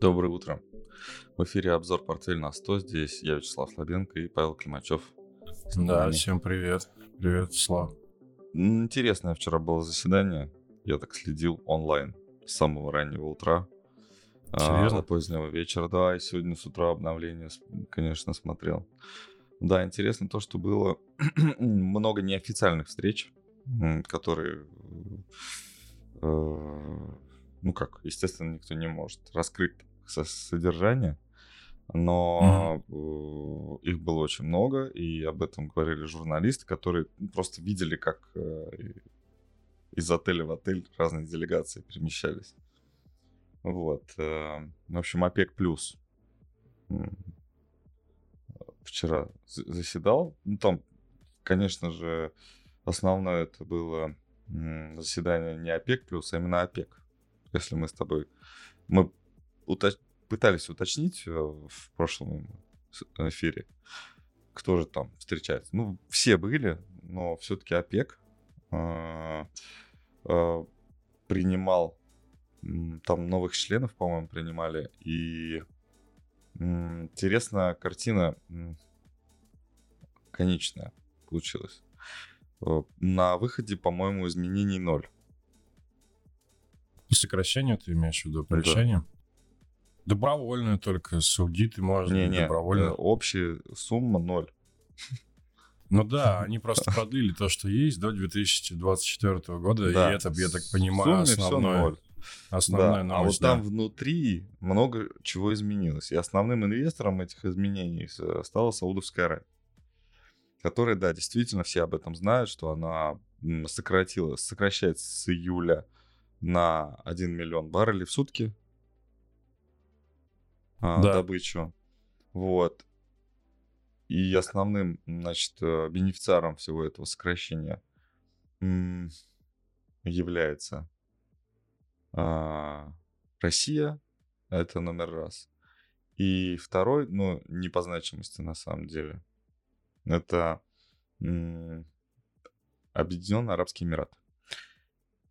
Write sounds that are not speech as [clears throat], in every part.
Доброе утро. В эфире обзор «Портфель на 100». Здесь я, Вячеслав Слабенко и Павел Климачев. Да, всем привет. Привет, Слав. Интересное вчера было заседание. Я так следил онлайн с самого раннего утра. А, Серьезно? до позднего вечера, да, и сегодня с утра обновление, конечно, смотрел. Да, интересно то, что было [clears throat] много неофициальных встреч, которые, э, ну как, естественно, никто не может раскрыть со- содержание, но э, их было очень много, и об этом говорили журналисты, которые просто видели, как э, из отеля в отель разные делегации перемещались. Вот. э, В общем, ОПЕК плюс вчера за- заседал. Ну, там, конечно же, основное это было заседание не ОПЕК плюс, а именно ОПЕК. Если мы с тобой... Мы уточ- пытались уточнить э, в прошлом эфире, кто же там встречается. Ну, все были, но все-таки ОПЕК э, э, принимал там новых членов, по-моему, принимали. И интересная картина конечная получилась. На выходе, по-моему, изменений ноль. По сокращению ты имеешь в виду? По Да. решению? Добровольную только, саудиты, может быть, Не-не, добровольно. общая сумма ноль. Ну да, они просто продлили то, что есть до 2024 года, Да. и это, я так понимаю, основное, основная Да, а вот новость. там да. внутри много чего изменилось. И основным инвестором этих изменений стала Саудовская Аравия, которая, да, действительно все об этом знают, что она сократила, сокращает с июля на 1 миллион баррелей в сутки а, Да. добычу. Вот. И основным, значит, э, бенефициаром всего этого сокращения является а, Россия, это номер раз. И второй, ну, не по значимости на самом деле, это Объединенные Арабские Эмираты.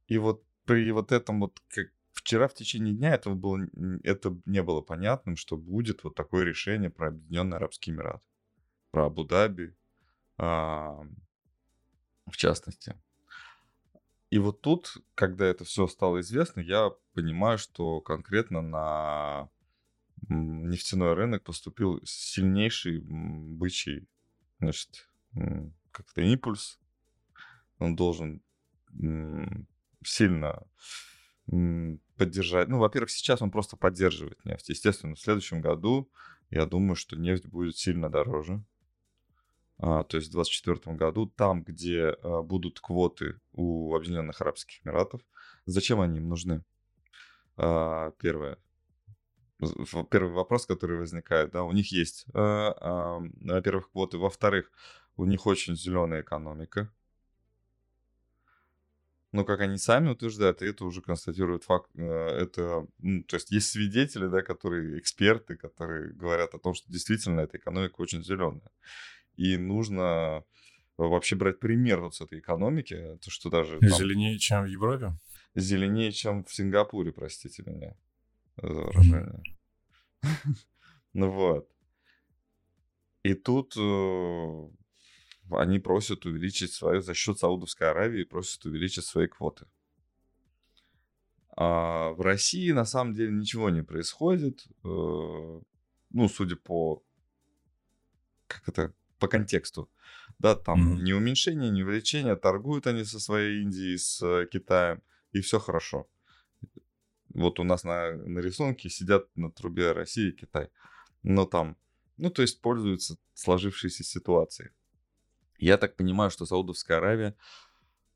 И вот при вот этом вот, как вчера в течение дня этого было, это не было понятным, что будет вот такое решение про Объединенные Арабские Эмираты, про Абу-Даби, а, в частности. И вот тут, когда это все стало известно, я понимаю, что конкретно на нефтяной рынок поступил сильнейший бычий, значит, как-то импульс. Он должен сильно поддержать. Ну, во-первых, сейчас он просто поддерживает нефть. Естественно, в следующем году я думаю, что нефть будет сильно дороже. А, то есть в 2024 году, там, где а, будут квоты у Объединенных Арабских Эмиратов, зачем они им нужны? А, первое. Первый вопрос, который возникает, да, у них есть, а, а, во-первых, квоты, во-вторых, у них очень зеленая экономика. Ну, как они сами утверждают, и это уже констатирует факт, э, это, ну, то есть есть свидетели, да, которые, эксперты, которые говорят о том, что действительно эта экономика очень зеленая. И нужно вообще брать пример вот с этой экономики, то, что даже там Зеленее, чем в Европе? зеленее, чем в Сингапуре, простите меня за выражение. [laughs] Ну вот. И тут э, они просят увеличить свою, за счет Саудовской Аравии, просят увеличить свои квоты. А в России на самом деле ничего не происходит. э, Ну, судя по как это, по контексту. Да, там Мгм. ни уменьшение, ни увеличение, торгуют они со своей Индией, с э, Китаем, и все хорошо. Вот у нас на, на рисунке сидят на трубе Россия и Китай. Но там, ну, то есть пользуются сложившейся ситуацией. Я так понимаю, что Саудовская Аравия,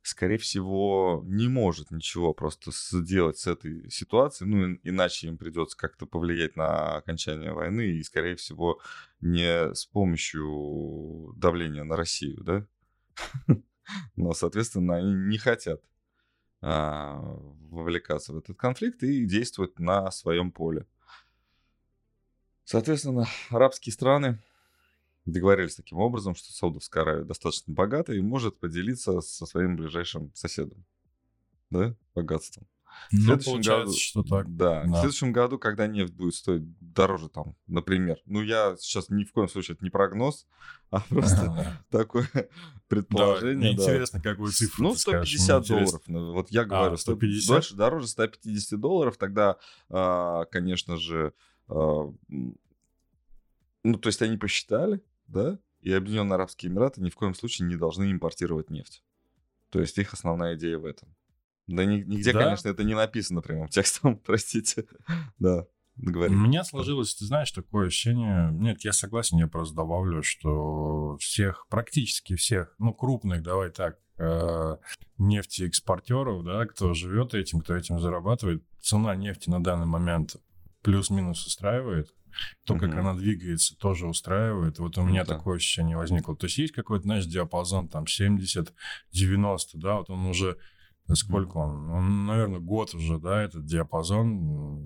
скорее всего, не может ничего просто сделать с этой ситуацией, ну, ин- иначе им придется как-то повлиять на окончание войны, и, скорее всего, не с помощью давления на Россию, да? [laughs] Но, соответственно, они не хотят а, вовлекаться в этот конфликт и действовать на своем поле. Соответственно, арабские страны договорились таким образом, что Саудовская Аравия достаточно богата и может поделиться со своим ближайшим соседом, да, богатством. В Ну, следующем получается, году- что так. Да. В Да. следующем году, когда нефть будет стоить дороже, там, например. Ну, я сейчас ни в коем случае это не прогноз, [laughs] а просто такое [laughs] предположение. мне да. интересно, какую цифру Ну, ты скажешь. Мне 150 интересно. долларов. Ну, Вот я говорю, 100 150? дольше, дороже 150 долларов, тогда, а, конечно же, а, ну, то есть они посчитали, да, и Объединенные Арабские Эмираты ни в коем случае не должны импортировать нефть. То есть их основная идея в этом. Да ни- нигде, Да? конечно, это не написано прямым текстом, [laughs] простите. Да, У говори. меня сложилось, ты знаешь, такое ощущение. Нет, я согласен, я просто добавлю, что всех, практически всех, ну, крупных, давай так, э, нефтеэкспортеров, да, кто живет этим, кто этим зарабатывает, цена нефти на данный момент плюс-минус устраивает. То, как Мгм. она двигается, тоже устраивает. Вот у меня Да. такое ощущение возникло. То есть есть какой-то, знаешь, диапазон там 70-90, да, вот он уже Сколько он? Он, наверное, год уже, да, этот диапазон.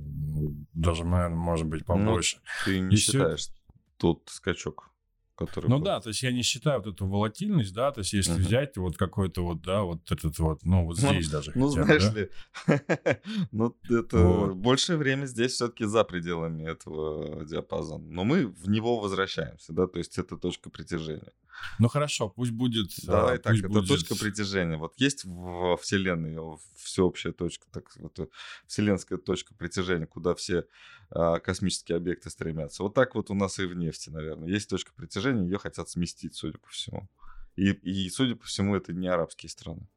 Даже, наверное, может быть, Ну, побольше. Ты не И считаешь тот скачок, который... Ну был? да, то есть я не считаю вот эту волатильность, да, то есть если Мгм. взять вот какой-то вот, да, вот этот вот, ну вот Ну, здесь даже Ну, хотя знаешь да. ли, [laughs] ну, это Вот. большее время здесь все-таки за пределами этого диапазона. Но мы в него возвращаемся, да, то есть это точка притяжения. Ну хорошо, пусть будет... а, Давай так, пусть это будет- точка притяжения. Вот есть в Вселенной всеобщая точка, так вот, э, вселенская точка притяжения, куда все а, космические объекты стремятся. Вот так вот у нас и в нефти, наверное. Есть точка притяжения, ее хотят сместить, судя по всему. И, и, судя по всему, это не арабские страны.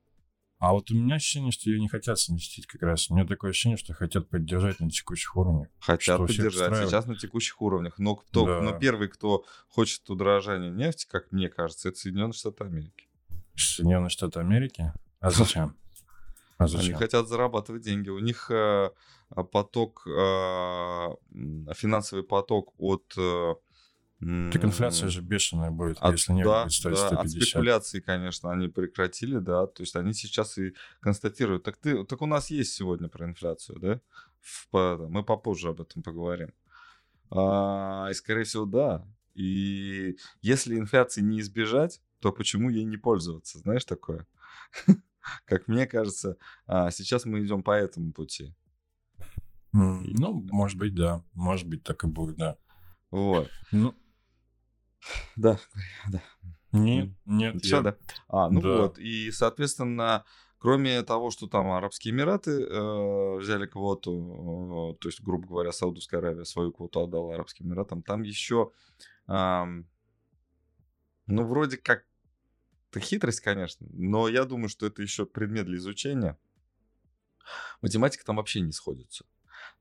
А вот у меня ощущение, что ее не хотят сместить как раз. У меня такое ощущение, что хотят поддержать на текущих уровнях. Хотят поддержать сейчас на текущих уровнях. Но, кто, Да. но первый, кто хочет удорожания нефти, как мне кажется, это Соединенные Штаты Америки. Соединенные Штаты Америки? А зачем? А Они зачем? хотят зарабатывать деньги. У них э, поток, э, финансовый поток от... Так инфляция же бешеная будет, от, если не да, будет стоить да, от 150. спекуляций, конечно, они прекратили, да, то есть они сейчас и констатируют. Так, ты, так у нас есть сегодня про инфляцию, да? В- по- мы попозже об этом поговорим. А, и, скорее всего, да. И если инфляции не избежать, то почему ей не пользоваться? Знаешь такое? [laughs] Как мне кажется, а, сейчас мы идем по этому пути. Ну, может быть, да. Может быть, так и будет, да. Вот. Ну, Да, да. нет, нет. Всё, я- да? А, ну Да. вот. И, соответственно, кроме того, что там Арабские Эмираты э, взяли квоту, э, то есть, грубо говоря, Саудовская Аравия свою квоту отдала Арабским Эмиратам, там еще, ам, ну, вроде как, это хитрость, конечно, но я думаю, что это еще предмет для изучения. Математика там вообще не сходится.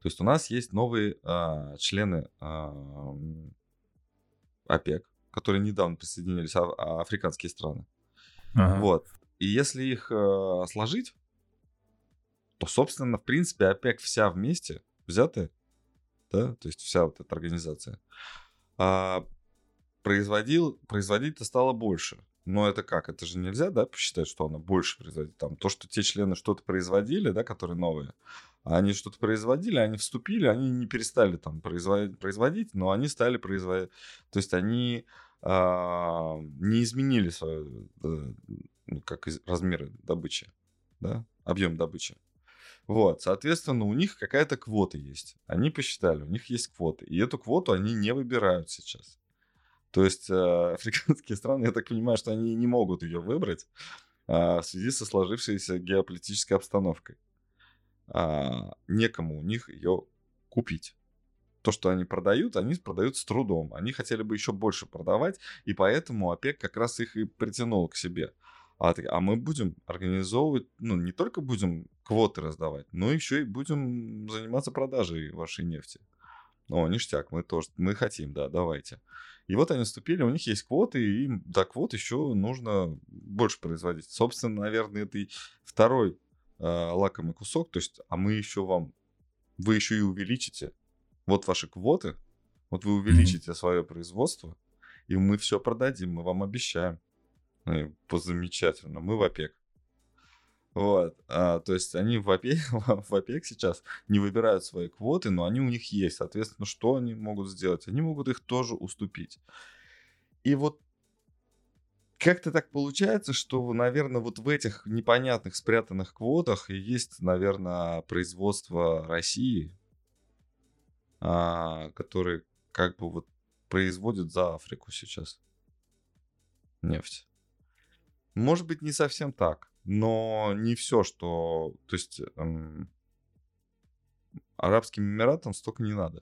То есть у нас есть новые а, члены ам, ОПЕК, которые недавно присоединились, а- а- африканские страны. Ага. Вот. И если их э, сложить, то, собственно, в принципе, ОПЕК вся вместе взятая, да, то есть вся вот эта организация, а, производил, производить-то стало больше. Но это как? Это же нельзя, да, посчитать, что она больше производит. Там то, что те члены что-то производили, да, которые новые, а они что-то производили, они вступили, они не перестали там производить, производить но они стали производить. То есть они а, не изменили свою, э, ну, как из- размеры добычи, да, объем добычи. Вот, соответственно, у них какая-то квота есть. Они посчитали, у них есть квоты. И эту квоту они не выбирают сейчас. То есть э, [laughs] африканские страны, я так понимаю, что они не могут ее выбрать а, в связи со сложившейся геополитической обстановкой. А, некому у них ее купить. То, что они продают, они продают с трудом. Они хотели бы еще больше продавать, и поэтому ОПЕК как раз их и притянул к себе. А, а мы будем организовывать, ну, не только будем квоты раздавать, но еще и будем заниматься продажей вашей нефти. О, ништяк, мы тоже, мы хотим, да, давайте. И вот они вступили, у них есть квоты, и им до квот еще нужно больше производить. Собственно, наверное, это и второй э, лакомый кусок, то есть, а мы еще вам, вы еще и увеличите вот ваши квоты, вот вы увеличите свое производство, и мы все продадим, мы вам обещаем. Ну, замечательно, мы в ОПЕК. Вот, а, то есть они в ОПЕК, [laughs] в ОПЕК сейчас не выбирают свои квоты, но они у них есть. Соответственно, что они могут сделать? Они могут их тоже уступить. И вот как-то так получается, что, наверное, вот в этих непонятных спрятанных квотах и есть, наверное, производство России, а, который как бы вот производит за Африку сейчас нефть. Может быть, не совсем так, но не все, что... То есть эм, Арабским Эмиратам столько не надо.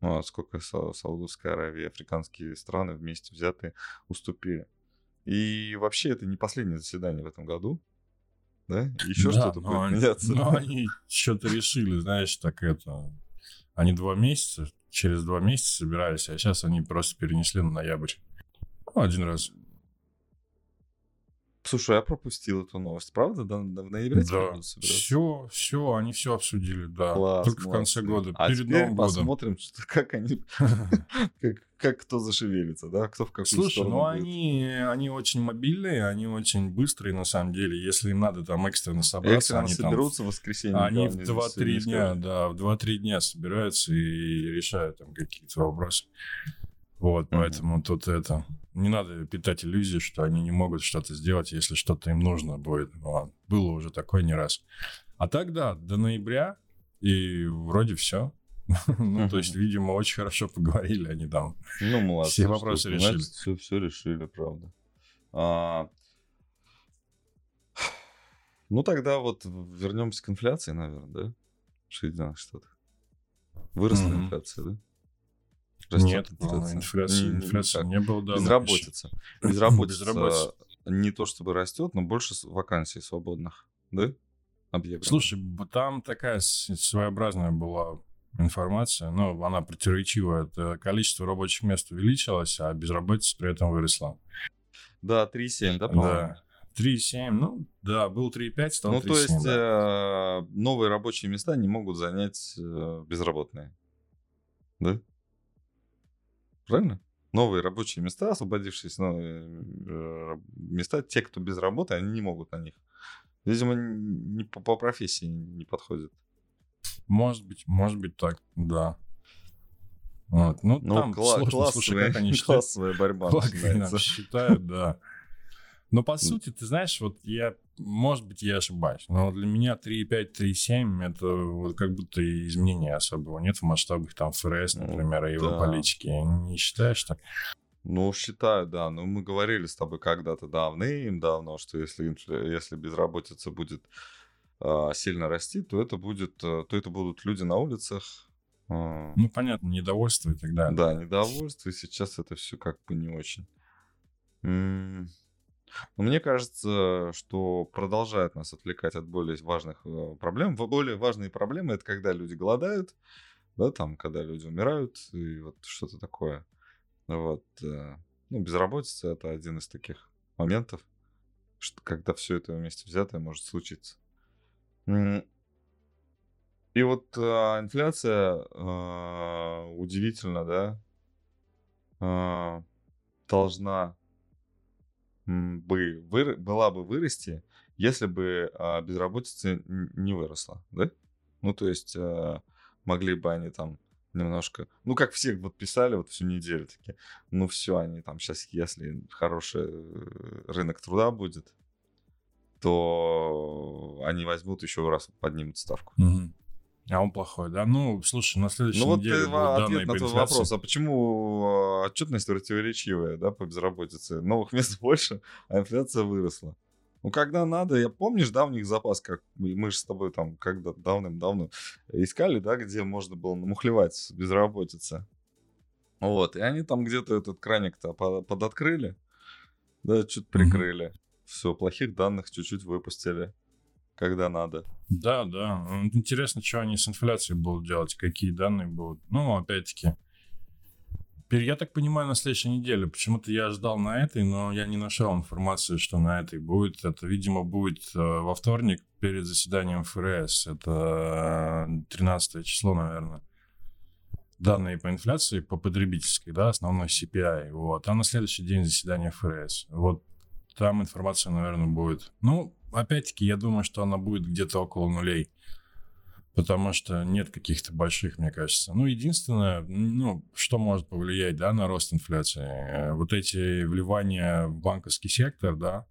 Ну, а сколько Саудовская Аравия, африканские страны вместе взятые уступили. И вообще это не последнее заседание в этом году. Да? Еще да, что-то будет они, меняться. Но они что-то решили, знаешь, так это... Они два месяца, через два месяца собирались, а сейчас они просто перенесли на ноябрь. Ну, один раз. Слушай, я пропустил эту новость, правда? До, в ноябре да. Все, все, они все обсудили, да. Класс, Только молодцы. в конце года, а перед Новым годом. посмотрим, что, [laughs] как они, [laughs] как, как кто зашевелится, да, кто в какую Слушай, сторону ну будет. они, они очень мобильные, они очень быстрые на самом деле. Если им надо там экстренно собраться, Экстренно они соберутся там, в воскресенье. Они да, в 2-3 дня, да, в 2-3 дня собираются и решают там какие-то вопросы. Вот, поэтому тут это... Не надо питать иллюзии, что они не могут что-то сделать, если что-то им нужно будет. Вот. Было уже такое не раз. А так, да, до ноября, и вроде все. [laughs] ну, то есть, видимо, очень хорошо поговорили они там. Ну, молодцы. Все вопросы решили. Все, все решили, правда. А... Ну, тогда вот вернемся к инфляции, наверное, да? В Соединенных Штатах. Выросла инфляция, да? Растет Нет, инфляция. Инфляции, не, инфляции не, было данных. Безработица. [clears throat] Безработица, Безработица не то чтобы растет, но больше вакансий свободных, да? Объявлено. Слушай, там такая своеобразная была информация, но она противоречивая. Это количество рабочих мест увеличилось, а безработица при этом выросла. Да, 3,7, да, по-моему? Да. 3,7, ну да, был 3,5, стал Ну, 3,7, то есть да. э, новые рабочие места не могут занять э, безработные. Да? Правильно? Новые рабочие места, освободившиеся новые э, места, те, кто без работы, они не могут на них. Видимо, не по, по профессии не подходит. Может быть, может быть так, да. Вот. Ну, ну там кла- сложно, классовая, слушай, как они классовая борьба считают, да. Но по сути, ты знаешь, вот я, может быть, я ошибаюсь, но для меня 3,5, 3,7 это вот как будто изменения особого нет в масштабах там ФРС, например, и его да. политики. Не считаешь так? Ну, считаю, да. Но мы говорили с тобой когда-то давным-давно, что если, если безработица будет э, сильно расти, то это будет, э, то это будут люди на улицах. Э, ну, понятно, недовольство и так далее. Да, недовольство, и сейчас это все как бы не очень. Но мне кажется, что продолжает нас отвлекать от более важных э, проблем. Более важные проблемы это когда люди голодают, да, там, когда люди умирают, и вот что-то такое. Вот. Э, ну, безработица это один из таких моментов, что, когда все это вместе взятое может случиться. И вот а, инфляция а, удивительно, да, а, должна бы вы, была бы вырасти, если бы а, безработица не выросла, да? Ну, то есть а, могли бы они там немножко, ну, как все вот писали вот всю неделю такие, ну, все, они там сейчас, если хороший э, рынок труда будет, то они возьмут еще раз поднимут ставку. Угу. А он плохой, да? Ну, слушай, на следующей ну, неделе вот ответ на твой вопрос. А почему а, отчетность противоречивая, да, по безработице? Новых [laughs] мест больше, а инфляция выросла. Ну, когда надо, я помнишь, да, у них запас, как мы же с тобой там когда давным-давно искали, да, где можно было намухлевать с безработицы. Вот, и они там где-то этот краник-то подоткрыли, да, чуть прикрыли. Mm-hmm. Все, плохих данных чуть-чуть выпустили когда надо. Да, да. Интересно, что они с инфляцией будут делать, какие данные будут. Ну, опять-таки, я так понимаю, на следующей неделе. Почему-то я ждал на этой, но я не нашел информации, что на этой будет. Это, видимо, будет э, во вторник перед заседанием ФРС. Это 13 число, наверное. Данные по инфляции, по потребительской, да, основной CPI. Вот. А на следующий день заседание ФРС. Вот там информация, наверное, будет. Ну, опять-таки, я думаю, что она будет где-то около нулей. потому что нет каких-то больших, мне кажется. Ну, единственное, ну, что может повлиять, да, на рост инфляции, э, вот эти вливания в банковский сектор, да,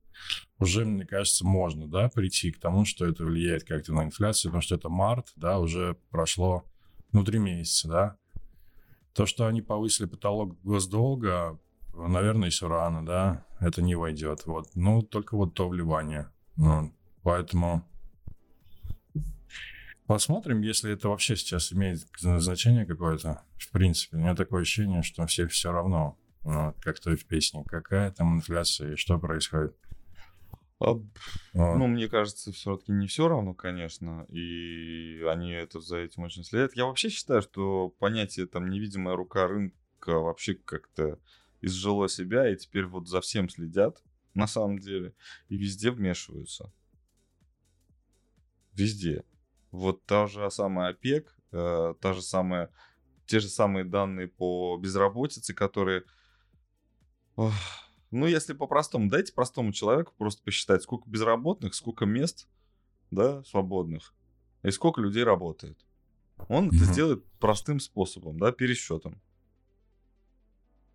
уже, мне кажется, можно, да, прийти к тому, что это влияет как-то на инфляцию, потому что это март, да, уже прошло, ну, три месяца, да. То, что они повысили потолок госдолга, наверное, еще рано, да, это не войдет, вот. Ну, только вот то вливание. Поэтому посмотрим, если это вообще сейчас имеет значение какое-то. В принципе, у меня такое ощущение, что всем все равно, вот, как то в песне, какая там инфляция и что происходит. А, ну, мне кажется, все-таки не все равно, конечно, и они это за этим очень следят. Я вообще считаю, что понятие там невидимая рука рынка вообще как-то изжило себя, и теперь вот за всем следят, на самом деле, и везде вмешиваются. Везде. Вот та же самая ОПЕК, э, та же самая, те же самые данные по безработице, которые... Ох, ну, если по-простому, дайте простому человеку просто посчитать, сколько безработных, сколько мест, да, свободных, и сколько людей работает. Он mm-hmm. это сделает простым способом, да, пересчетом.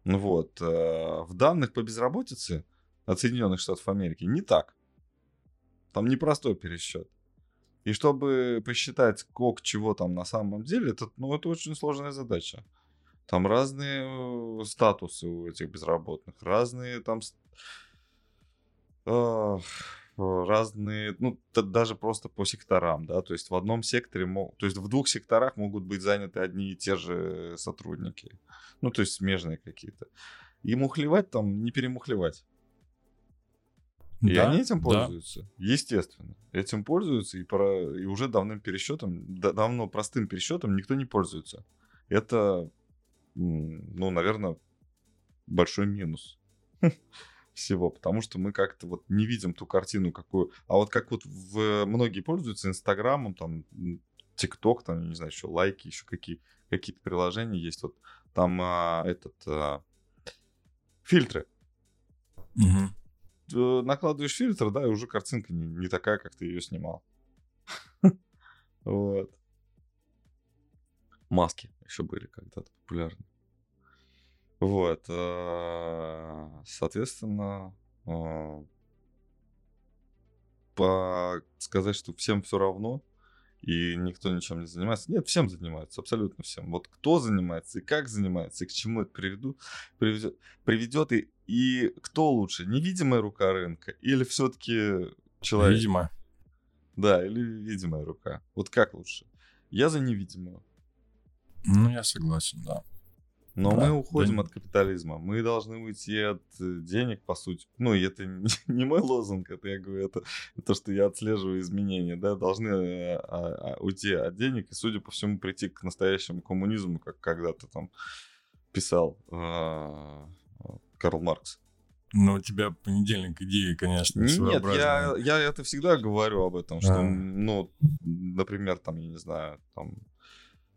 Вот. Э, в данных по безработице от Соединенных Штатов Америки не так. Там непростой пересчет. И чтобы посчитать, сколько чего там на самом деле, это, ну, это очень сложная задача. Там разные э, статусы у этих безработных, разные там э, разные, ну, даже просто по секторам, да, то есть в одном секторе, то есть в двух секторах могут быть заняты одни и те же сотрудники, ну, то есть смежные какие-то. И мухлевать там, не перемухлевать. И да, они этим пользуются, да. естественно. Этим пользуются, и, про, и уже давным пересчетом, давно простым пересчетом никто не пользуется. Это ну, наверное, большой минус [laughs] всего, потому что мы как-то вот не видим ту картину, какую... А вот как вот в... многие пользуются Инстаграмом, там, ТикТок, там, не знаю, еще лайки, еще какие, какие-то приложения есть, вот там а, этот... А, фильтры. Угу. Накладываешь фильтр, да, и уже картинка не, не такая, как ты ее снимал. [laughs] Вот. Маски еще были когда-то популярны. Вот. Э, соответственно, э, по сказать, что всем все равно, и никто ничем не занимается. Нет, всем занимаются, абсолютно всем. Вот кто занимается и как занимается, и к чему это приведу, приведет, приведет и, и кто лучше, невидимая рука рынка или все-таки человек? Видимо. Да, или видимая рука. Вот как лучше? Я за невидимую. Ну, я согласен, да. Но да, мы уходим да. от капитализма. Мы должны уйти от э, денег, по сути. Ну, и это [laughs] не мой лозунг, это я говорю, это то, что я отслеживаю изменения, да, должны э, а, а, уйти от денег и, судя по всему, прийти к настоящему коммунизму, как когда-то там писал а, Карл Маркс. Ну, у тебя понедельник идеи, конечно, Нет, я, я это всегда говорю об этом, что, а. ну, например, там, я не знаю, там,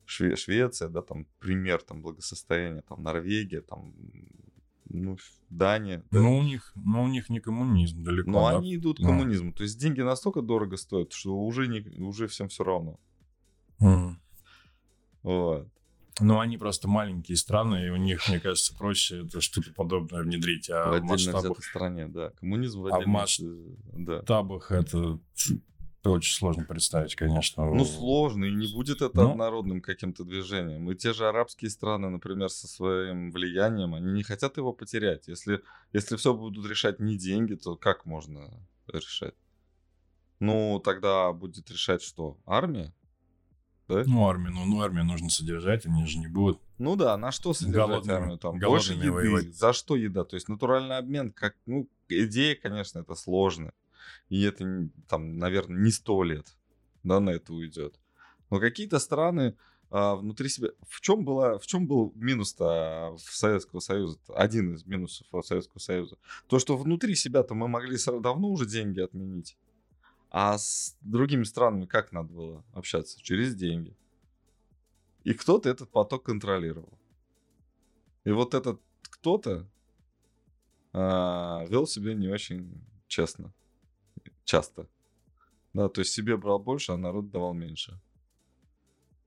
Шве- Швеция, да, там пример там благосостояния, там Норвегия, там ну, Дания. Да. Ну, у них, ну, у них не коммунизм далеко. Но да? они идут к коммунизму. То есть деньги настолько дорого стоят, что уже, не, уже всем все равно. Mm. Вот. Ну, они просто маленькие страны, и у них, мне кажется, проще это что-то подобное внедрить. А в отдельно масштабах... стране, да. Коммунизм в отдельных... А в масштабах да. это очень сложно представить, конечно. Ну, сложно, и не будет это ну, однородным каким-то движением. И те же арабские страны, например, со своим влиянием, они не хотят его потерять. Если, если все будут решать не деньги, то как можно решать? Ну, тогда будет решать что? Армия? Да? Ну, армию, ну, ну, армию нужно содержать, они же не будут. Ну да, на что содержать голодными, армию? Там больше еды. Воевать. За что еда? То есть натуральный обмен, как, ну, идея, конечно, это сложно. И это, там, наверное, не сто лет, да, на это уйдет. Но какие-то страны а, внутри себя... В чем, была, в чем был минус-то в Советского Союза? -то? Один из минусов Советского Союза. То, что внутри себя-то мы могли давно уже деньги отменить. А с другими странами как надо было общаться? Через деньги. И кто-то этот поток контролировал. И вот этот кто-то а, вел себя не очень честно часто. Да, то есть себе брал больше, а народ давал меньше.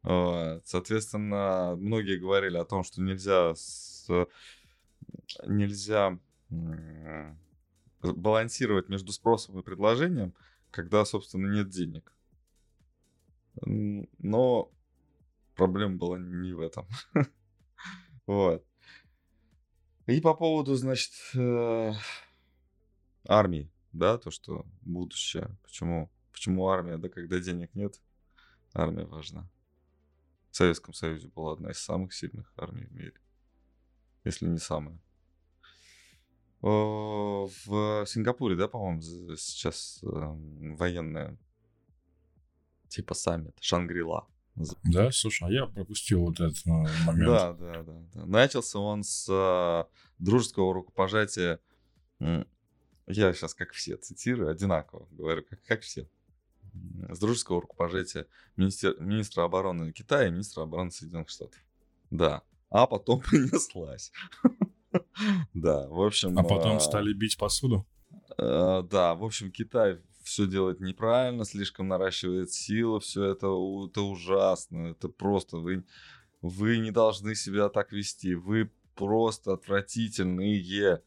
Вот. Соответственно, многие говорили о том, что нельзя с... нельзя балансировать между спросом и предложением, когда, собственно, нет денег. Но проблема была не в этом. [laughs] Вот. И по поводу, значит, э, армии, да, то, что будущее. Почему, почему армия, да, когда денег нет, армия важна. В Советском Союзе была одна из самых сильных армий в мире, если не самая. В Сингапуре, да, по-моему, сейчас эм, военная, типа саммит, Шангрила. Да, слушай, а я пропустил вот этот э, момент. Да, да, да, да. Начался он с э, дружеского рукопожатия. Я сейчас, как все, цитирую, одинаково говорю, как, как все. С дружеского рукопожатия министер- министра обороны Китая и министра обороны Соединенных Штатов. Да. А потом [laughs] понеслась. [laughs] Да, в общем... А потом а, стали бить посуду. Э, Да, в общем, Китай все делает неправильно, слишком наращивает силы, все это, это ужасно, это просто вы, вы не должны себя так вести, вы просто отвратительные.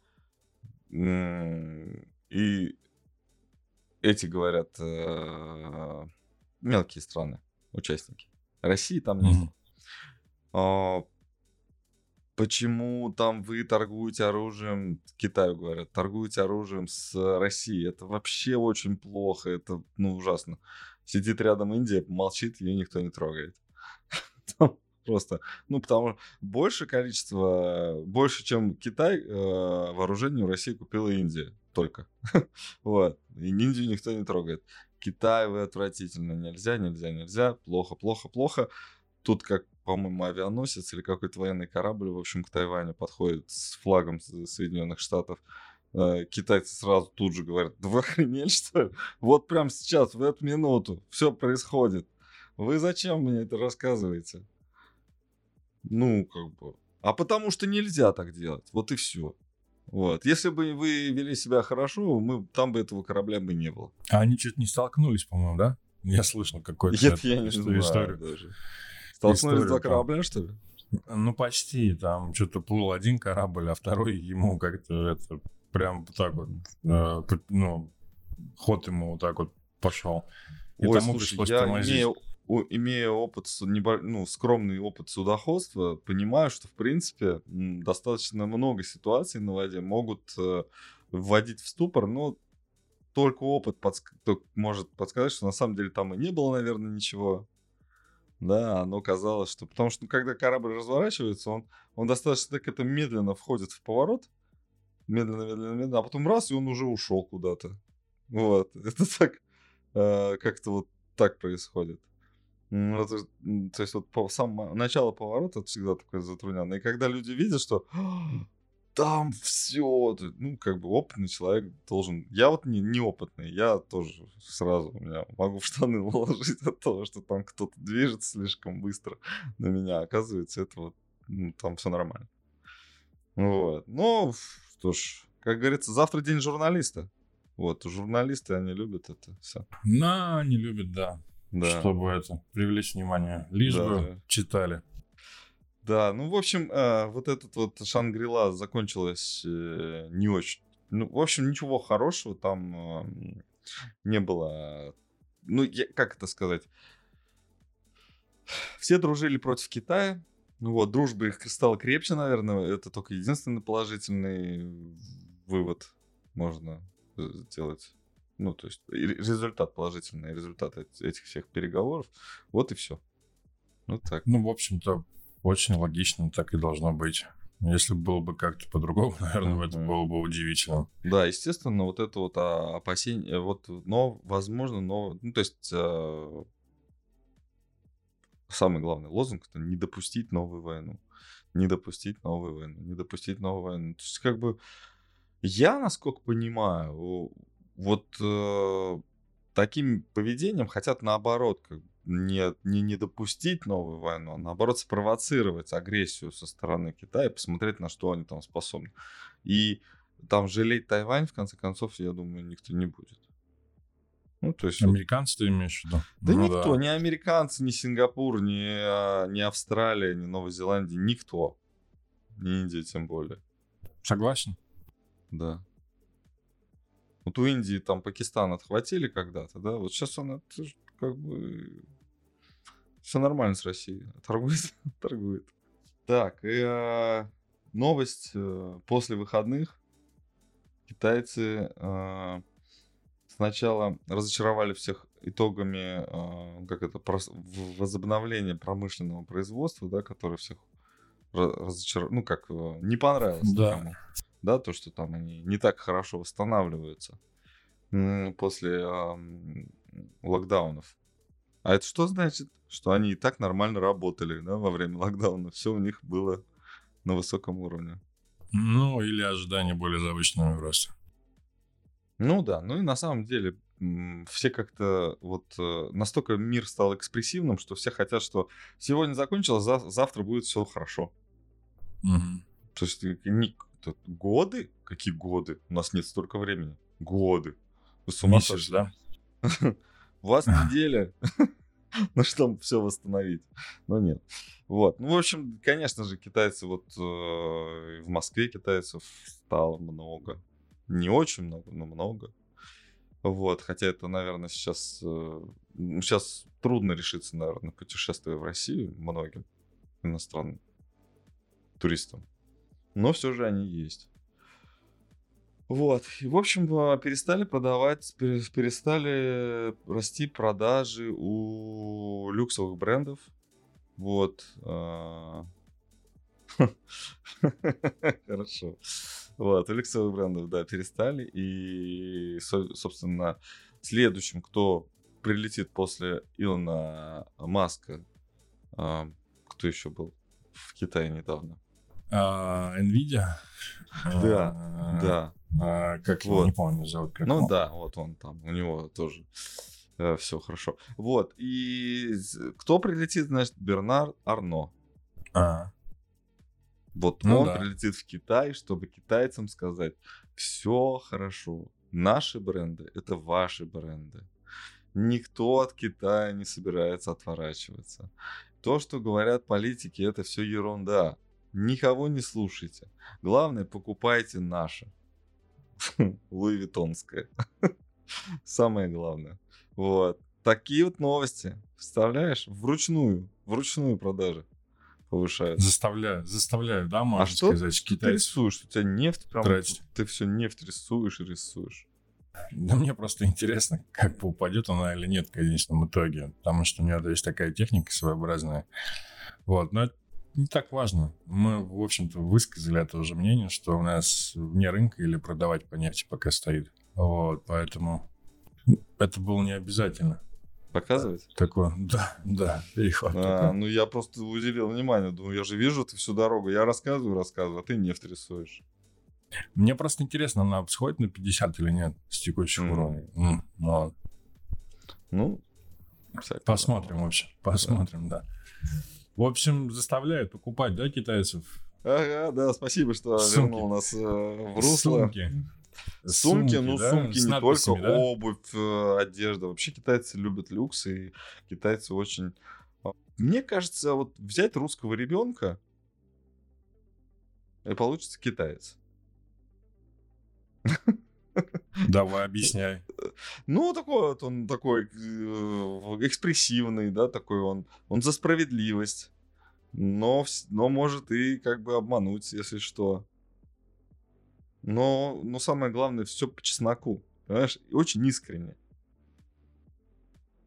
И эти говорят э, мелкие страны, участники. России там нет. Мгм. Почему там вы торгуете оружием, Китаю говорят, торгуете оружием с Россией? Это вообще очень плохо, это ну, ужасно. Сидит рядом Индия, молчит, ее никто не трогает. [laughs] Просто, ну, потому что больше количество, больше, чем Китай, э, вооружений у России купила Индия только. [laughs] Вот. И Индию никто не трогает. Китай вы отвратительно. Нельзя, нельзя, нельзя. Плохо, плохо, плохо. Тут, как, по-моему, авианосец или какой-то военный корабль, в общем, к Тайваню подходит с флагом Соединенных Штатов. Э, Китайцы сразу тут же говорят, да вы охренели, [laughs] что ли? Вот прямо сейчас, в эту минуту все происходит. Вы зачем мне это рассказываете? Ну, как бы... А потому что нельзя так делать. Вот и все. Вот. Если бы вы вели себя хорошо, мы, там бы этого корабля бы не было. А они что-то не столкнулись, по-моему, да? Я слышал Нет, эту я не знаю историю. даже. Столкнулись два корабля, что ли? Ну, почти. Там что-то плыл один корабль, а второй ему как-то это прям вот так вот, э, ну, ход ему вот так вот пошел. И Ой, тому слушай, пришлось я тормозить. имею, о- имея опыт, ну, скромный опыт судоходства, понимаю, что, в принципе, достаточно много ситуаций на воде могут э, вводить в ступор, но только опыт подск- может подсказать, что на самом деле там и не было, наверное, ничего. Да, оно казалось, что... Потому что, ну, когда корабль разворачивается, он, он достаточно так это медленно входит в поворот. Медленно, медленно, медленно. А потом раз, и он уже ушел куда-то. Вот. [laughs] Это так... э, как-то вот так происходит. Ж, м, то есть вот по самому начало поворота всегда такое затрудненное. И когда люди видят, что там все, ну, как бы опытный человек должен... Я вот не, неопытный, я тоже сразу у меня могу в штаны [laughs] наложить от того, что там кто-то движется слишком быстро на меня. Оказывается, это вот ну, там все нормально. Вот. Ну, что ж, как говорится, завтра день журналиста. Вот, журналисты, они любят это все. На, не любят, да. Да. Чтобы это, привлечь внимание. Лишь Да, бы читали. Да, ну, в общем, э, вот этот вот Шангрила закончилась э, не очень. Ну, в общем, ничего хорошего там э, не было. Ну, я- как это сказать? Все дружили против Китая. Ну вот, дружба их стала крепче, наверное. Это только единственный положительный вывод можно э, сделать. Ну, то есть результат положительный, результат эт- этих всех переговоров. Вот и все. Вот так. Ну, в общем-то, очень логично так и должно быть. Если было бы как-то по-другому, [laughs] наверное, это было бы удивительно. Да, естественно, вот это вот а, опасение, вот, но, возможно, но, ну, то есть, э, самый главный лозунг это не допустить новую войну, не допустить новую войну, не допустить новую войну. То есть, как бы, я, насколько понимаю, вот э, таким поведением хотят наоборот, как бы, не, не, не допустить новую войну, а наоборот спровоцировать агрессию со стороны Китая посмотреть, на что они там способны. И там жалеть Тайвань, в конце концов, я думаю, никто не будет. Ну, то есть... вот- Американцы ты имеешь в виду? Да Ну никто, ни американцы, ни Сингапур, ни, а, ни Австралия, ни Новая Зеландия, никто. Ни Индия тем более. Согласен. Да. Вот у Индии там Пакистан отхватили когда-то, да? Вот сейчас она это как бы... Все нормально с Россией. [laughs] Торгует, [laughs] торгует. Так, и а, новость э, после выходных. Китайцы э, сначала разочаровали всех итогами, э, как это, прос- в- возобновления промышленного производства, да, которое всех разочаровало, ну, как, э, не понравилось Да. никому да, то, что там они не так хорошо восстанавливаются после ам, локдаунов. А это что значит? Что они и так нормально работали, да, во время локдауна. Все у них было на высоком уровне. Ну, или ожидания более завышенного роста. Ну да, ну и на самом деле все как-то вот э, настолько мир стал экспрессивным, что все хотят, что сегодня закончилось, за- завтра будет все хорошо. Мгм. То есть не- годы? Какие годы? У нас нет столько времени. Годы. Вы с ума Месяц, да? [laughs] У вас неделя. [laughs] Ну, чтобы все восстановить. Но нет. Вот. Ну, в общем, конечно же, китайцы, вот э, в Москве китайцев стало много. Не очень много, но много. Вот. Хотя это, наверное, сейчас... Сейчас трудно решиться, наверное, путешествие в Россию многим иностранным туристам. Но все же они есть. Вот. И, в общем, а, перестали продавать, пере- перестали расти продажи у люксовых брендов. Вот. а. [laughs] Хорошо. Вот, у люксовых брендов, да, перестали. И, со- собственно, следующим, кто прилетит после Илона Маска, а, кто еще был в Китае недавно? А, Nvidia. Да, А, Да. а, Как его, Вот. не помню, зовут. Как Ну он. да, вот он там, у него тоже все хорошо. Вот, и кто прилетит, значит, Бернар Арно. А, Вот Ну он да. прилетит в Китай, чтобы китайцам сказать, все хорошо, наши бренды — это ваши бренды. Никто от Китая не собирается отворачиваться. То, что говорят политики, это все ерунда. Никого не слушайте. Главное, покупайте наше. [laughs] Луи Виттонское. [laughs] Самое главное. Вот. Такие вот новости. Представляешь? Вручную. Вручную продажи повышаются. заставляю, заставляю, да, можно А что сказать, Ты китайцев. рисуешь, у тебя нефть прям... тратить. Ты все нефть рисуешь и рисуешь. Да мне просто интересно, как упадет она или нет в конечном итоге. Потому что у меня есть такая техника своеобразная. Вот, но это не так важно. Мы, в общем-то, высказали это уже мнение, что у нас вне рынка или продавать по нефти пока стоит. Вот, поэтому это было не обязательно. Показывать? Такое, да, да, переход А, такой. ну, я просто уделил внимание. Думаю, я же вижу ты всю дорогу. Я рассказываю, рассказываю, а ты нефть рисуешь. Мне просто интересно, она сходит на 50 или нет с текущих Мгм. уровней. М, ну. Ну. Посмотрим, в общем. Посмотрим, да. В общем, заставляют покупать, да, китайцев? Ага, да, спасибо, что Сумки. вернул нас э, в русло. Сумки. Сумки, ну да, сумки с не только да? обувь, э, одежда. Вообще китайцы любят люкс, и китайцы очень... а, Мне кажется, вот взять русского ребенка, и получится китаец. Давай, объясняй. Ну, такой вот он такой э, экспрессивный, да, такой он. Он за справедливость. Но, но может и как бы обмануть, если что. Но, но самое главное, все по чесноку. Понимаешь? Очень искренне.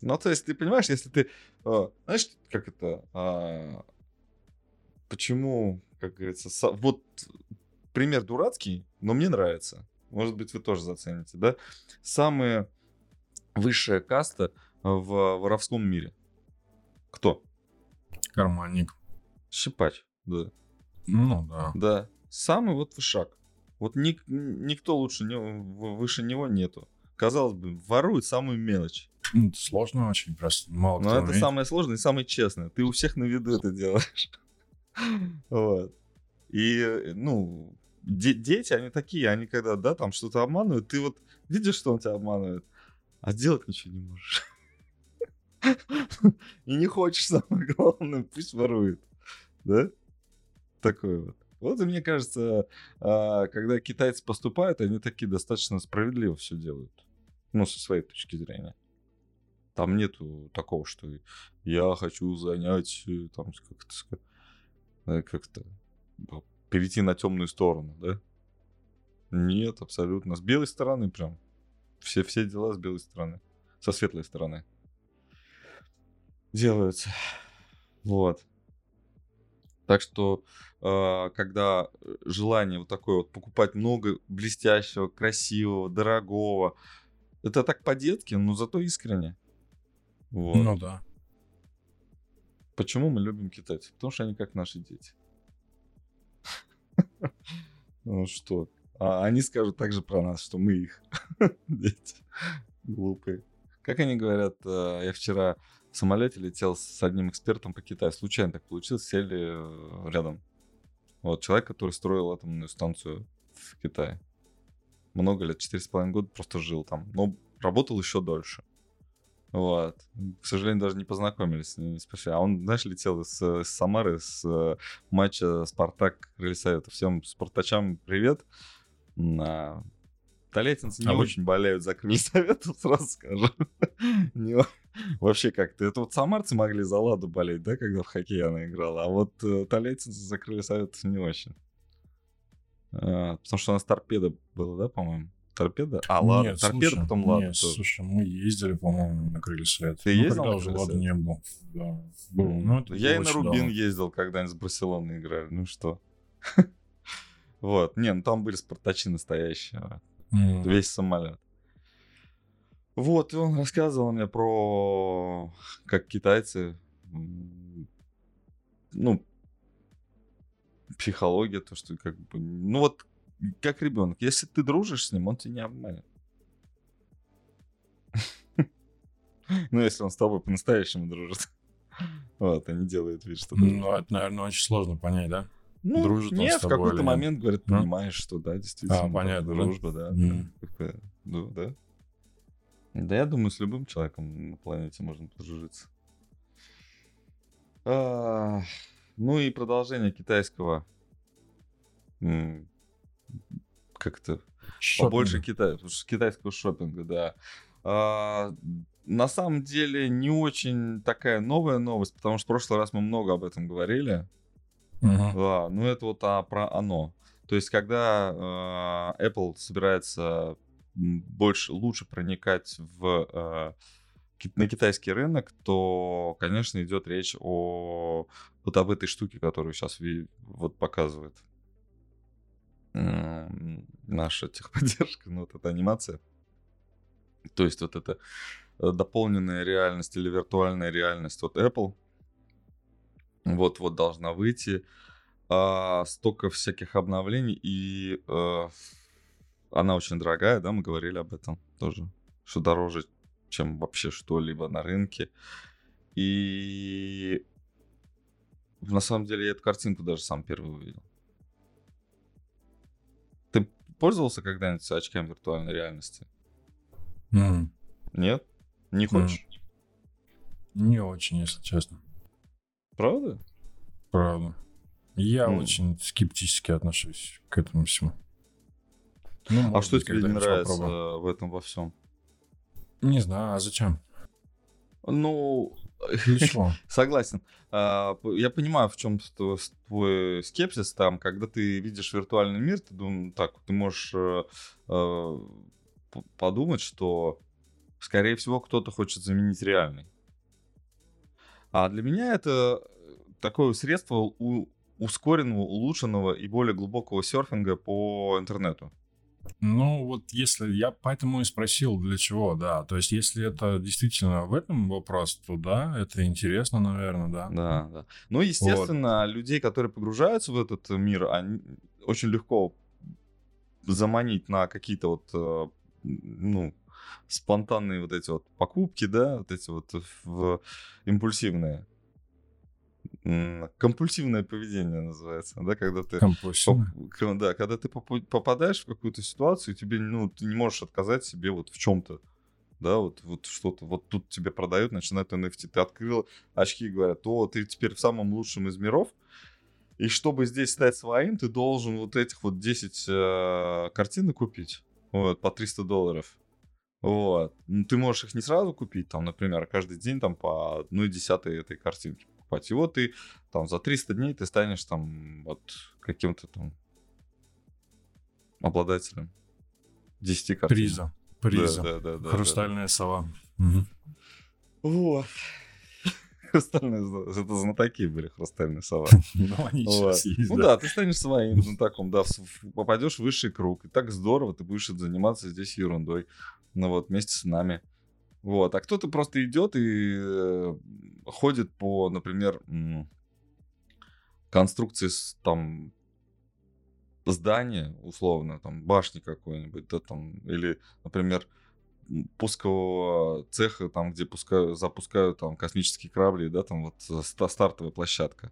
Ну, то есть, ты понимаешь, если ты... э, знаешь, как это... а, почему, как говорится... со- вот пример дурацкий, но мне нравится. Может быть, вы тоже зацените, да? Самая высшая каста в воровском мире. Кто? Карманник. Щипач, да. Ну, да. Да. Самый вот вышаг. Вот ник- никто лучше в- выше него нету. Казалось бы, ворует самую мелочь. Ну, это сложно очень, просто мало Но это умеет. самое сложное и самое честное. Ты у всех на виду это делаешь. [laughs] Вот. И, ну, де- дети, они такие, они когда, да, там что-то обманывают, ты вот видишь, что он тебя обманывает, а сделать ничего не можешь. [laughs] И не хочешь, самое главное, пусть ворует. Да? Такое вот. Вот и мне кажется, а, когда китайцы поступают, они такие достаточно справедливо все делают. Ну, со своей точки зрения. Там нету такого, что я хочу занять, э, там, как-то, э, как-то перейти на темную сторону, да? Нет, абсолютно. С белой стороны прям. Все, все дела с белой стороны. Со светлой стороны. Делаются. Вот. Так что, э, когда желание вот такое вот покупать много блестящего, красивого, дорогого, это так по-детски, но зато искренне. Вот. Ну да. Почему мы любим китайцев? Потому что они как наши дети. Ну что? А они скажут также про нас, что мы их [laughs] дети. Глупые. Как они говорят, э, я вчера в самолете летел с одним экспертом по Китаю. Случайно так получилось, сели э, рядом. Вот человек, который строил атомную станцию в Китае. Много лет, четыре с половиной года просто жил там. Но работал еще дольше. Вот. К сожалению, даже не познакомились, не спросили. А он, знаешь, летел из, из Самары с э, матча Спартак Крылья Совета. Всем спартачам привет. На... Тольяттинцы не а очень вы... болеют за Крылья Совета, сразу скажу. [laughs] не... Вообще как-то. Это вот самарцы могли за Ладу болеть, да, когда в хоккей она играла. А вот э, тольяттинцы за Крылья Совета не очень. А, потому что у нас торпеда было, да, по-моему? Торпеда? А, ладно, нет, торпеда, слушай, потом ладно. Нет, тоже. слушай, мы ездили, по-моему, на крылья света. Ты ну, ездил когда уже ладно не был. Да, был. Ну, Я и на Рубин давно. ездил, когда-нибудь с Барселоной играли. Ну что? [laughs] Вот. Не, ну там были спартачи настоящие. Весь самолет. Вот, и он рассказывал мне про как китайцы, ну, психология, то, что как бы, ну вот как ребенок. Если ты дружишь с ним, он тебя не обманет. [laughs] Ну, если он с тобой по-настоящему дружит. Вот, они делают вид, что Ну, это, наверное, очень сложно понять, да? Ну, Дружит нет, в какой-то момент, говорит, понимаешь, что, да, действительно. А, понятно, дружба, да. Ну, да. Да, я думаю, с любым человеком на планете можно подружиться. А, ну и продолжение китайского как-то побольше Китая, китайского шопинга, да. А, на самом деле не очень такая новая новость, потому что в прошлый раз мы много об этом говорили. Uh-huh. Да, ну это вот а, про оно. То есть, когда э, Apple собирается больше, лучше проникать в, э, на китайский рынок, то, конечно, идет речь о вот об этой штуке, которую сейчас вот показывает наша техподдержка, [laughs] ну вот эта анимация. То есть вот эта э, дополненная реальность или виртуальная реальность от Apple вот-вот должна выйти. А, столько всяких обновлений, и а, она очень дорогая, да, мы говорили об этом тоже, что дороже, чем вообще что-либо на рынке. И на самом деле я эту картинку даже сам первый увидел пользовался когда-нибудь очками виртуальной реальности? Mm. Нет? Не хочешь? Mm. Не очень, если честно. Правда? Правда. Я mm. очень скептически отношусь к этому всему. Ну, а что тебе не нравится попробую. в этом во всем? Не знаю, а зачем? Ну, [laughs] Согласен. А, я понимаю, в чем твой скепсис там, когда ты видишь виртуальный мир, ты думаешь, так, ты можешь э, э, подумать, что, скорее всего, кто-то хочет заменить реальный. А для меня это такое средство ускоренного, улучшенного и более глубокого серфинга по интернету. Ну, вот если я поэтому и спросил, для чего, да. То есть, если это действительно в этом вопрос, то да, это интересно, наверное, да. Да, да. Ну, естественно, вот. людей, которые погружаются в этот мир, они очень легко заманить на какие-то вот, э, ну, спонтанные вот эти вот покупки, да, вот эти вот в импульсивные компульсивное поведение называется, да, когда ты, поп, да, когда ты попадаешь в какую-то ситуацию, тебе, ну, ты не можешь отказать себе вот в чем-то, да, вот, вот что-то, вот тут тебе продают, начинают NFT, ты открыл очки и говорят, о, ты теперь в самом лучшем из миров, и чтобы здесь стать своим, ты должен вот этих вот 10 э, картин купить, вот, по 300 долларов. Вот. Ну, ты можешь их не сразу купить, там, например, каждый день там по одной десятой этой картинки покупать. И вот ты там за 300 дней ты станешь там вот каким-то там обладателем 10 картин. Приза. Приза. Да, да, да, да, Хрустальная сова. Мгм. Вот. Хрустальные, это знатоки были, хрустальные сова. [laughs] Ну, они сейчас есть, Ну да. да, ты станешь своим знатоком, да, в- в- попадешь в высший круг. И так здорово, ты будешь заниматься здесь ерундой. Ну вот, вместе с нами. Вот. А кто-то просто идет и э, ходит по, например, конструкции там здания, условно, там башни какой-нибудь, да, там, или, например, пускового цеха, там, где пускают, запускают там космические корабли, да, там вот э, ста- стартовая площадка,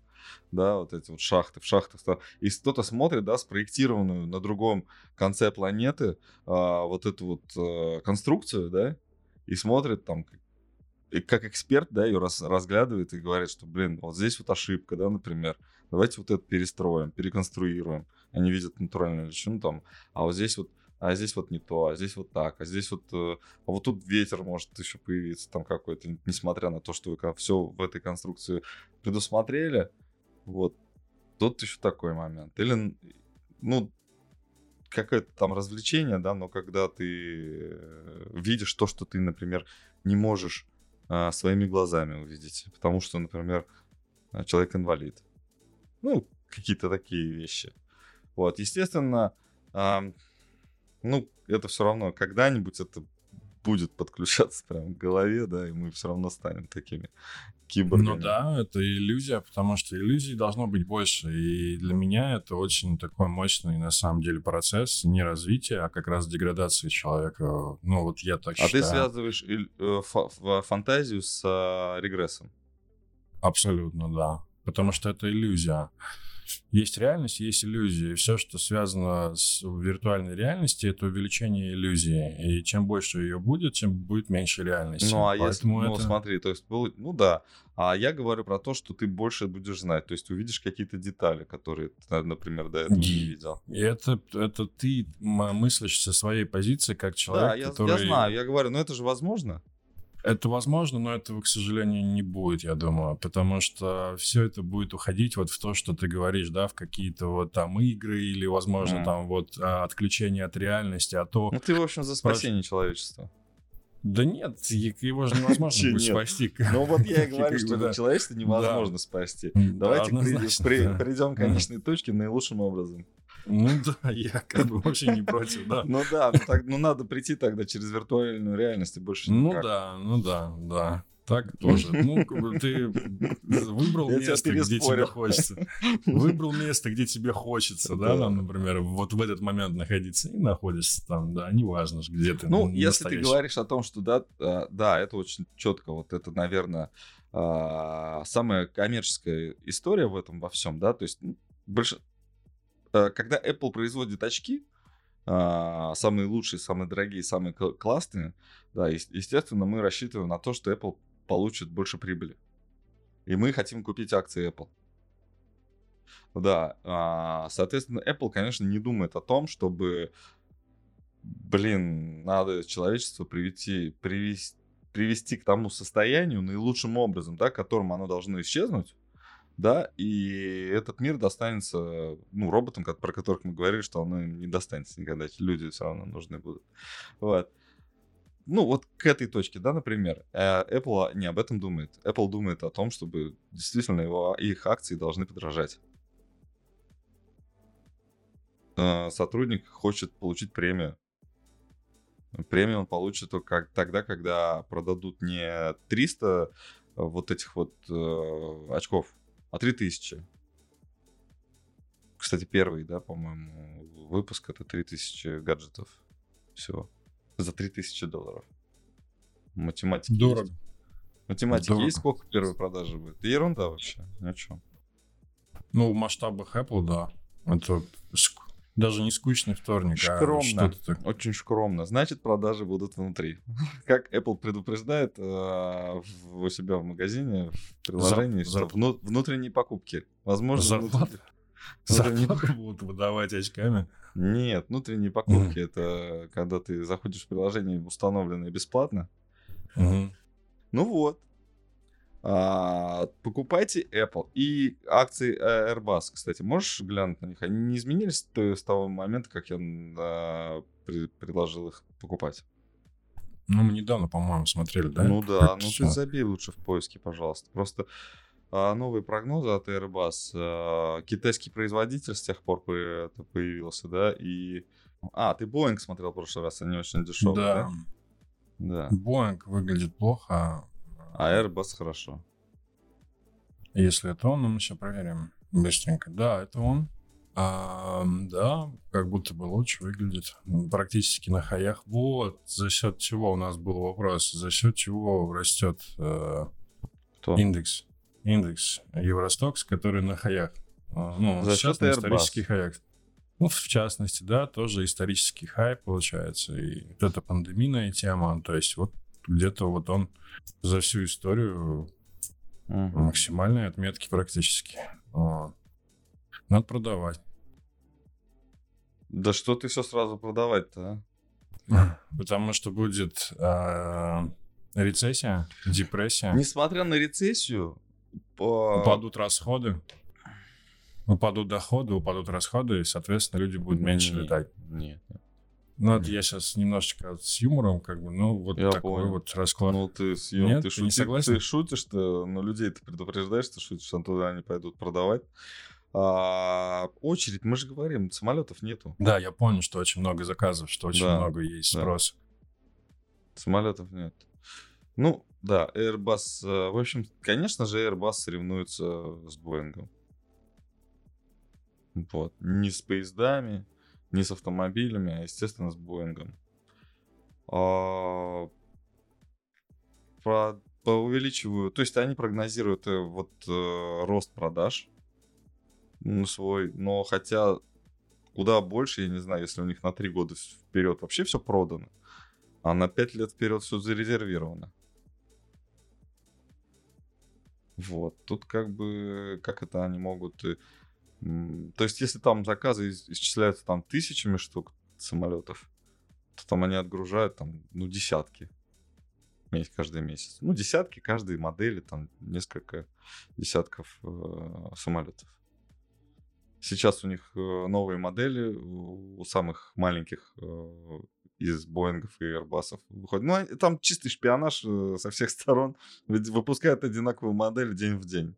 да, вот эти вот шахты, в шахтах. И кто-то смотрит, да, спроектированную на другом конце планеты а, вот эту вот э, конструкцию, да, и смотрит там, как- эксперт, да, ее раз, разглядывает и говорит, что, блин, вот здесь вот ошибка, да, например, давайте вот это перестроим, переконструируем. Они видят натуральную величину там, а вот здесь вот а здесь вот не то, а здесь вот так, а здесь вот, э, а вот тут ветер может еще появиться там какой-то, несмотря на то, что вы все в этой конструкции предусмотрели, вот, тут еще такой момент. Или, ну, какое-то там развлечение, да, но когда ты э, видишь то, что ты, например, не можешь а, своими глазами увидеть, потому что, например, а, человек инвалид. Ну, какие-то такие вещи. Вот, естественно, ам, ну, это все равно когда-нибудь это будет подключаться прям к голове, да, и мы все равно станем такими киборгами. Ну да, это иллюзия, потому что иллюзий должно быть больше. И для меня это очень такой мощный, на самом деле, процесс не развития, а как раз деградации человека. Ну вот я так А ты считаю. связываешь ил- э, фа- фа- фантазию с а, регрессом. Абсолютно, да. Потому что это иллюзия. Есть реальность, есть иллюзия. И все, что связано с виртуальной реальностью, это увеличение иллюзии. И чем больше ее будет, тем будет меньше реальности. Ну, а если, Поэтому ну, это- смотри, то есть, был- ну да, а я говорю про то, что ты больше будешь знать, то есть увидишь какие-то детали, которые ты, например, до этого не видел. И это, это ты мыслишь со своей позиции как человек, да, я, который... я знаю, я говорю, ну это же возможно. Это возможно, но этого, к сожалению, не будет, я думаю, потому что все это будет уходить вот в то, что ты говоришь, да, в какие-то вот там игры или, возможно, Мгм. там вот а, отключение от реальности, а то... Ну ты, в общем, за спасение человечества. Да нет, его же невозможно будет спасти. [laughs] Ну вот я и говорю, что человечество невозможно спасти. Да, Давайте [laughs] придем к конечной точке наилучшим образом. Ну да, я как бы вообще не против, да. Ну да, ну, так, ну надо прийти тогда через виртуальную реальность и больше Ну да, ну да, да. Так [laughs] тоже. Ну, ты выбрал [laughs] Я место, где тебе хочется. [laughs] Выбрал место, где тебе хочется, да, Да. там, например, вот в этот момент находиться, и находишься там, да, неважно, ж, где ты Ну, если ты говоришь о том, что да, а, да, это очень четко, вот это, наверное, а, самая коммерческая история в этом во всем, да, то есть больше, когда Apple производит очки, а, самые лучшие, самые дорогие, самые кл- классные, да, ес- естественно, мы рассчитываем на то, что Apple получит больше прибыли. И мы хотим купить акции Apple. Да, а, соответственно, Apple, конечно, не думает о том, чтобы, блин, надо человечество привести, привести, привести к тому состоянию наилучшим образом, да, к которому оно должно исчезнуть, да, и этот мир достанется, ну, роботам, ко- про которых мы говорили, что оно им не достанется никогда, люди все равно нужны будут. Вот. Ну, вот к этой точке, да, например, э, Apple не об этом думает. Apple думает о том, чтобы действительно его, их акции должны подражать. Э, Сотрудник хочет получить премию. Премию он получит только как- тогда, когда продадут не 300 вот этих вот э, очков, а 3000. Кстати, первый, да, по-моему, выпуск это 3000 гаджетов. Всего. За 3000 долларов. Математики. есть? Дорого. Математики Дорого. есть, сколько первой продажи будет? Да ерунда вообще. Ни о чем. Ну, в масштабах Apple, да. Это Даже не скучный вторник, а Скромно. что-то так. Очень скромно. Значит, продажи будут внутри. [laughs] Как Apple предупреждает э, у себя в магазине, в приложении, что вну- внутренние покупки. Возможно, внутренние- внутренние Зарплату будут выдавать очками. Нет, внутренние покупки это когда ты заходишь в приложение, установленное бесплатно. Ну вот. А, покупайте Apple. И акции э, Airbus, кстати, можешь глянуть на них? Они не изменились с то- с того момента, как я а, при- предложил их покупать? Ну, мы недавно, по-моему, смотрели, да? Ну да, ну ты забей лучше в поиске, пожалуйста. Просто а, новые прогнозы от Airbus. а, китайский производитель с тех пор появился, да, и... А, ты Boeing смотрел в прошлый раз, они очень дешевые, Да. да? Боинг выглядит плохо. А Airbus хорошо. Если это он, ну, мы сейчас проверим быстренько. Да, это он. А, да, как будто бы лучше выглядит. Практически на хаях. Вот, за счет чего у нас был вопрос. За счет чего растет э, Кто? индекс. Индекс Евростокс, который на хаях. А, Ну, За сейчас счет на Airbus. исторических хаях. Ну, в частности, да, тоже исторический хай получается. И вот эта пандемийная тема, то есть вот где-то вот он за всю историю Мгм. максимальные отметки практически. Вот. Надо продавать. Да что ты все сразу продавать-то, а? Потому что будет а, рецессия, депрессия, Несмотря на рецессию, по- упадут расходы, упадут доходы, упадут расходы, и, соответственно, люди будут меньше Не, летать. Нет. Ну, это я сейчас немножечко с юмором, как бы, ну, вот Я такой понял. вот расклад. Ну, ты, съем, Нет, ты, ты не шути- согласен? ты шутишь, что ну, людей ты предупреждаешь, ты шутишь, что туда они пойдут продавать. А, очередь, мы же говорим, самолетов нету. Да, я понял, что очень много заказов, что очень Да, много есть да. Самолетов нет. Ну, да, Airbus, э, в общем, конечно же, Airbus соревнуется с Боингом. Вот. Не с поездами, не с автомобилями, а, естественно, с Боингом. А, по увеличиваю, то есть они прогнозируют э, вот э, рост продаж ну, свой, но хотя куда больше, я не знаю, если у них на три года вперед вообще все продано, а на 5 лет вперед все зарезервировано. Вот. Тут как бы, как это они могут... То есть, если там заказы ис- исчисляются там тысячами штук самолетов, то там они отгружают там, ну, десятки каждый месяц. Ну, десятки каждой модели, там несколько десятков э, самолетов. Сейчас у них э, новые модели у самых маленьких э, из Боингов и Airbus'ов выходят. Ну, там чистый шпионаж э, со всех [laughs] сторон. Ведь выпускают одинаковую модель день в день.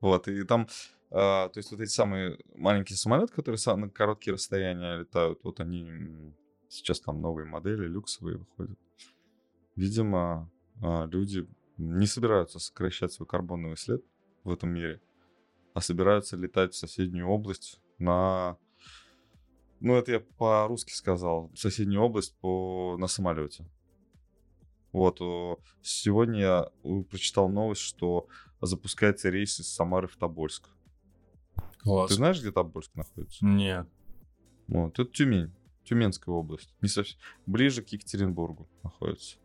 Вот, и там, то есть вот эти самые маленькие самолеты, которые на короткие расстояния летают, вот они сейчас там новые модели, люксовые выходят. Видимо, а, люди не собираются сокращать свой карбоновый след в этом мире, а собираются летать в соседнюю область на... Ну, это я по-русски сказал. В соседнюю область по... на самолете. Вот. Сегодня я э, прочитал новость, что запускается рейс из Самары в Тобольск. Класс. Ты знаешь, где Тобольск находится? Нет. Вот, это Тюмень. Тюменская область. Не совсем... Ближе к Екатеринбургу находится.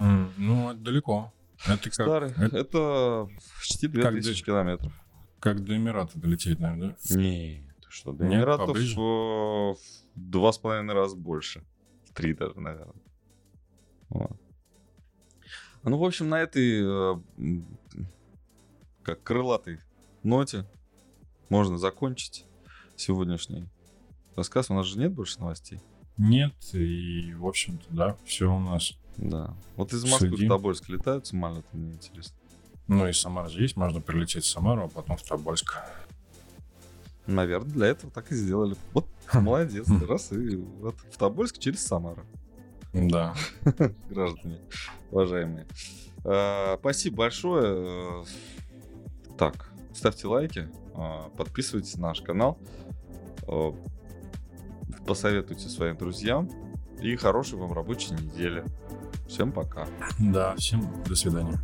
М, Ну, это далеко. Это как, Старый. это Это почти Как 2000 ты- километров. как до Эмирата долететь, наверное, да? Не, ты что, до Нет, Эмиратов поближе? в два с половиной раза больше. В три даже, наверное. Вот. Ну, в общем, на этой э, как крылатой ноте можно закончить сегодняшний рассказ. У нас же нет больше новостей. Нет, и, в общем-то, да, все у нас. Да. Вот из Москвы Следим. в Тобольск летают самолеты, мне интересно. Ну, и Самара же есть, можно прилететь в Самару, а потом в Тобольск. Наверное, для этого так и сделали. Вот, молодец. Раз и вот в Тобольск через Самару. Да. [laughs] граждане, уважаемые. А, Спасибо большое. Так, ставьте лайки, подписывайтесь на наш канал, э, посоветуйте своим друзьям и хорошей вам рабочей недели. Всем пока. Да, всем до свидания.